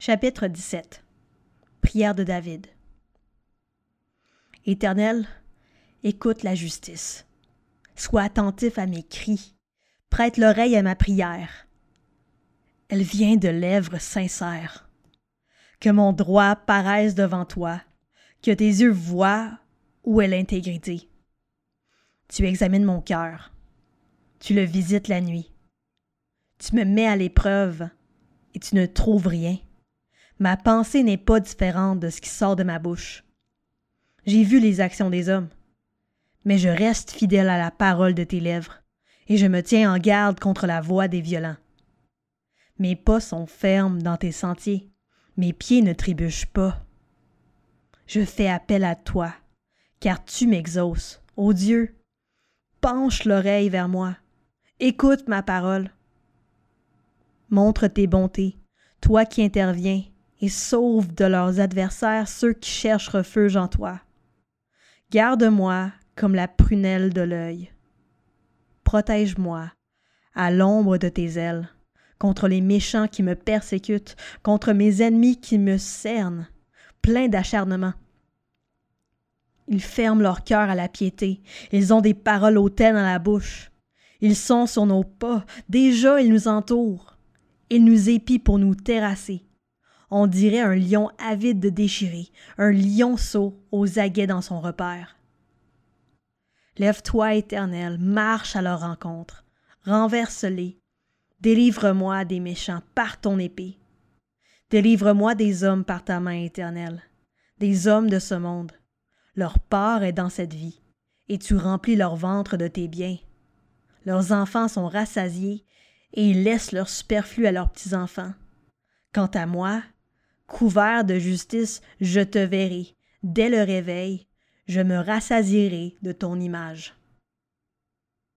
Chapitre 17 Prière de David Éternel, écoute la justice. Sois attentif à mes cris. Prête l'oreille à ma prière. Elle vient de lèvres sincères. Que mon droit paraisse devant toi, que tes yeux voient où est l'intégrité. Tu examines mon cœur. Tu le visites la nuit. Tu me mets à l'épreuve et tu ne trouves rien. Ma pensée n'est pas différente de ce qui sort de ma bouche. J'ai vu les actions des hommes, mais je reste fidèle à la parole de tes lèvres, et je me tiens en garde contre la voix des violents. Mes pas sont fermes dans tes sentiers, mes pieds ne trébuchent pas. Je fais appel à toi, car tu m'exauces, ô Dieu. Penche l'oreille vers moi, écoute ma parole. Montre tes bontés, toi qui interviens, et sauve de leurs adversaires ceux qui cherchent refuge en toi. Garde-moi comme la prunelle de l'œil. Protège-moi à l'ombre de tes ailes, contre les méchants qui me persécutent, contre mes ennemis qui me cernent, pleins d'acharnement. Ils ferment leur cœur à la piété, ils ont des paroles hautaines à la bouche. Ils sont sur nos pas, déjà ils nous entourent. Ils nous épient pour nous terrasser. On dirait un lion avide de déchirer, un lionceau aux aguets dans son repère. Lève-toi, Éternel, marche à leur rencontre, renverse-les, délivre-moi des méchants par ton épée. Délivre-moi des hommes par ta main éternelle, des hommes de ce monde. Leur part est dans cette vie, et tu remplis leur ventre de tes biens. Leurs enfants sont rassasiés, et ils laissent leur superflu à leurs petits-enfants. Quant à moi, Couvert de justice, je te verrai. Dès le réveil, je me rassasierai de ton image.